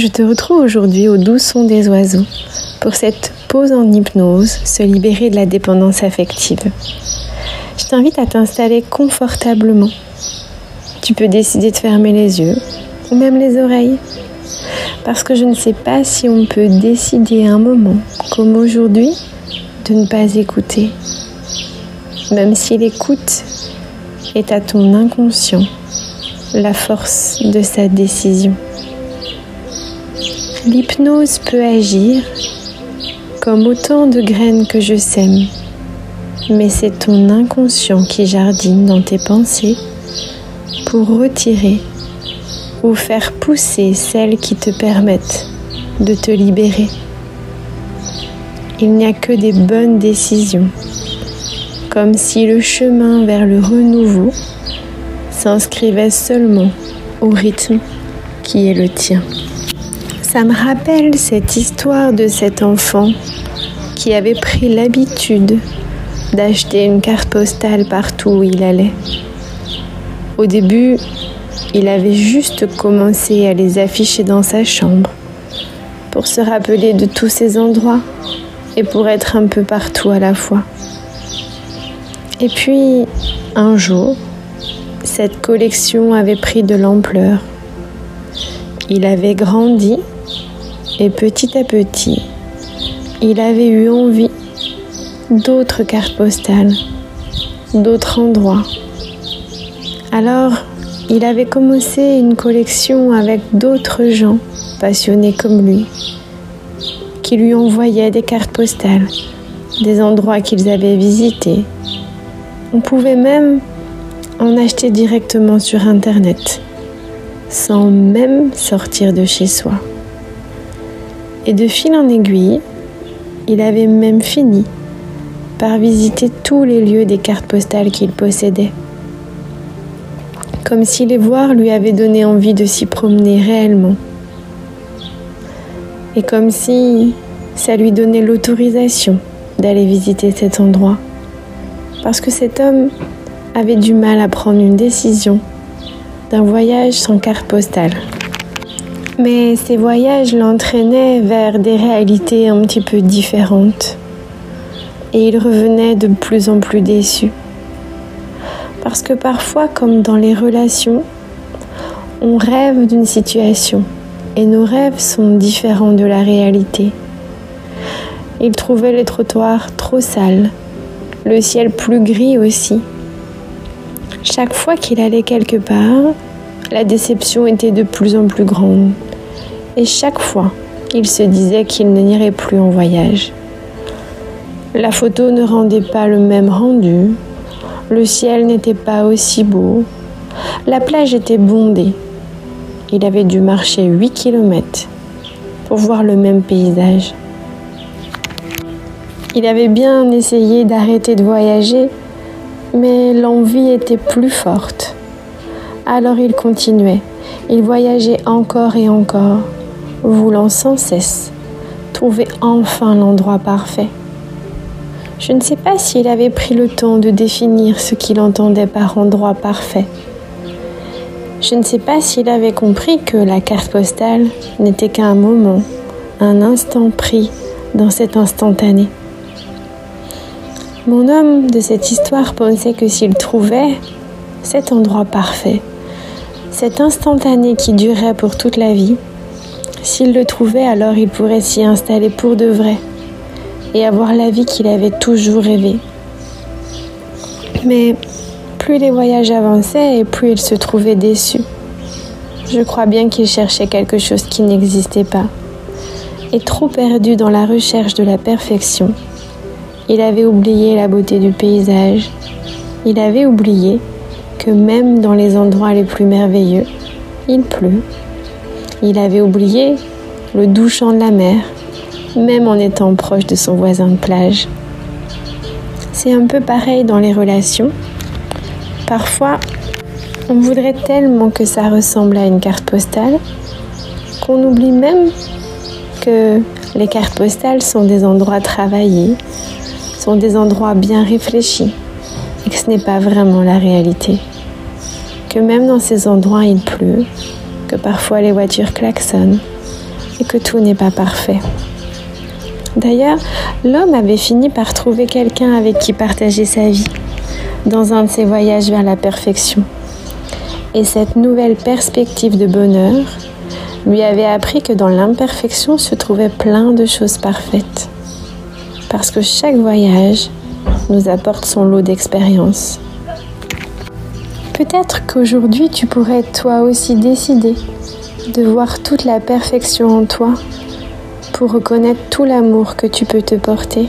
je te retrouve aujourd'hui au doux son des oiseaux pour cette pause en hypnose, se libérer de la dépendance affective. Je t'invite à t'installer confortablement. Tu peux décider de fermer les yeux ou même les oreilles. Parce que je ne sais pas si on peut décider un moment, comme aujourd'hui, de ne pas écouter. Même si l'écoute est à ton inconscient la force de sa décision. L'hypnose peut agir comme autant de graines que je sème, mais c'est ton inconscient qui jardine dans tes pensées pour retirer ou faire pousser celles qui te permettent de te libérer. Il n'y a que des bonnes décisions, comme si le chemin vers le renouveau s'inscrivait seulement au rythme qui est le tien. Ça me rappelle cette histoire de cet enfant qui avait pris l'habitude d'acheter une carte postale partout où il allait. Au début, il avait juste commencé à les afficher dans sa chambre pour se rappeler de tous ces endroits et pour être un peu partout à la fois. Et puis, un jour, cette collection avait pris de l'ampleur. Il avait grandi et petit à petit, il avait eu envie d'autres cartes postales, d'autres endroits. Alors, il avait commencé une collection avec d'autres gens passionnés comme lui, qui lui envoyaient des cartes postales, des endroits qu'ils avaient visités. On pouvait même en acheter directement sur Internet, sans même sortir de chez soi. Et de fil en aiguille, il avait même fini par visiter tous les lieux des cartes postales qu'il possédait. Comme si les voir lui avait donné envie de s'y promener réellement. Et comme si ça lui donnait l'autorisation d'aller visiter cet endroit. Parce que cet homme avait du mal à prendre une décision d'un voyage sans carte postale. Mais ces voyages l'entraînaient vers des réalités un petit peu différentes. Et il revenait de plus en plus déçu. Parce que parfois, comme dans les relations, on rêve d'une situation et nos rêves sont différents de la réalité. Il trouvait les trottoirs trop sales, le ciel plus gris aussi. Chaque fois qu'il allait quelque part, la déception était de plus en plus grande et chaque fois, il se disait qu'il n'irait plus en voyage. La photo ne rendait pas le même rendu, le ciel n'était pas aussi beau, la plage était bondée. Il avait dû marcher 8 km pour voir le même paysage. Il avait bien essayé d'arrêter de voyager, mais l'envie était plus forte. Alors il continuait. Il voyageait encore et encore voulant sans cesse trouver enfin l'endroit parfait. Je ne sais pas s'il avait pris le temps de définir ce qu'il entendait par endroit parfait. Je ne sais pas s'il avait compris que la carte postale n'était qu'un moment, un instant pris dans cet instantané. Mon homme de cette histoire pensait que s'il trouvait cet endroit parfait, cet instantané qui durait pour toute la vie, s'il le trouvait, alors il pourrait s'y installer pour de vrai et avoir la vie qu'il avait toujours rêvé. Mais plus les voyages avançaient et plus il se trouvait déçu. Je crois bien qu'il cherchait quelque chose qui n'existait pas. Et trop perdu dans la recherche de la perfection, il avait oublié la beauté du paysage. Il avait oublié que même dans les endroits les plus merveilleux, il pleut il avait oublié le doux chant de la mer, même en étant proche de son voisin de plage. C'est un peu pareil dans les relations. Parfois, on voudrait tellement que ça ressemble à une carte postale qu'on oublie même que les cartes postales sont des endroits travaillés, sont des endroits bien réfléchis et que ce n'est pas vraiment la réalité. Que même dans ces endroits il pleut, que parfois les voitures klaxonnent et que tout n'est pas parfait. D'ailleurs, l'homme avait fini par trouver quelqu'un avec qui partager sa vie dans un de ses voyages vers la perfection. Et cette nouvelle perspective de bonheur lui avait appris que dans l'imperfection se trouvait plein de choses parfaites. Parce que chaque voyage nous apporte son lot d'expériences. Peut-être qu'aujourd'hui tu pourrais toi aussi décider de voir toute la perfection en toi pour reconnaître tout l'amour que tu peux te porter.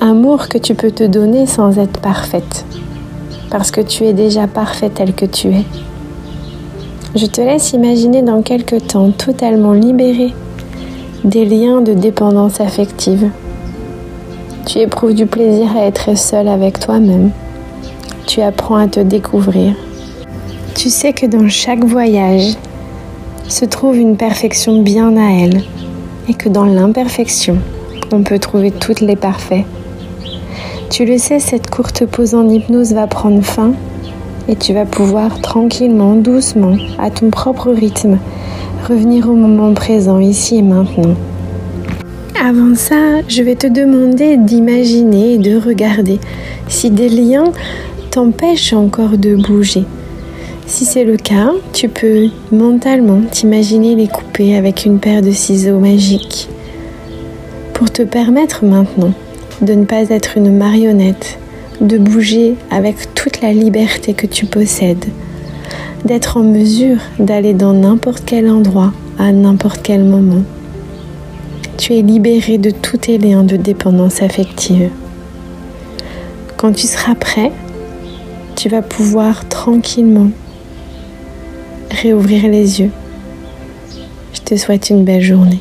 Amour que tu peux te donner sans être parfaite, parce que tu es déjà parfaite telle que tu es. Je te laisse imaginer dans quelques temps totalement libéré des liens de dépendance affective. Tu éprouves du plaisir à être seul avec toi-même. Tu apprends à te découvrir. Tu sais que dans chaque voyage se trouve une perfection bien à elle et que dans l'imperfection, on peut trouver toutes les parfaits. Tu le sais, cette courte pause en hypnose va prendre fin et tu vas pouvoir tranquillement, doucement, à ton propre rythme, revenir au moment présent, ici et maintenant. Avant ça, je vais te demander d'imaginer et de regarder si des liens t'empêchent encore de bouger. Si c'est le cas, tu peux mentalement t'imaginer les couper avec une paire de ciseaux magiques pour te permettre maintenant de ne pas être une marionnette de bouger avec toute la liberté que tu possèdes, d'être en mesure d'aller dans n'importe quel endroit à n'importe quel moment. Tu es libéré de tous tes de dépendance affective. Quand tu seras prêt, tu vas pouvoir tranquillement réouvrir les yeux. Je te souhaite une belle journée.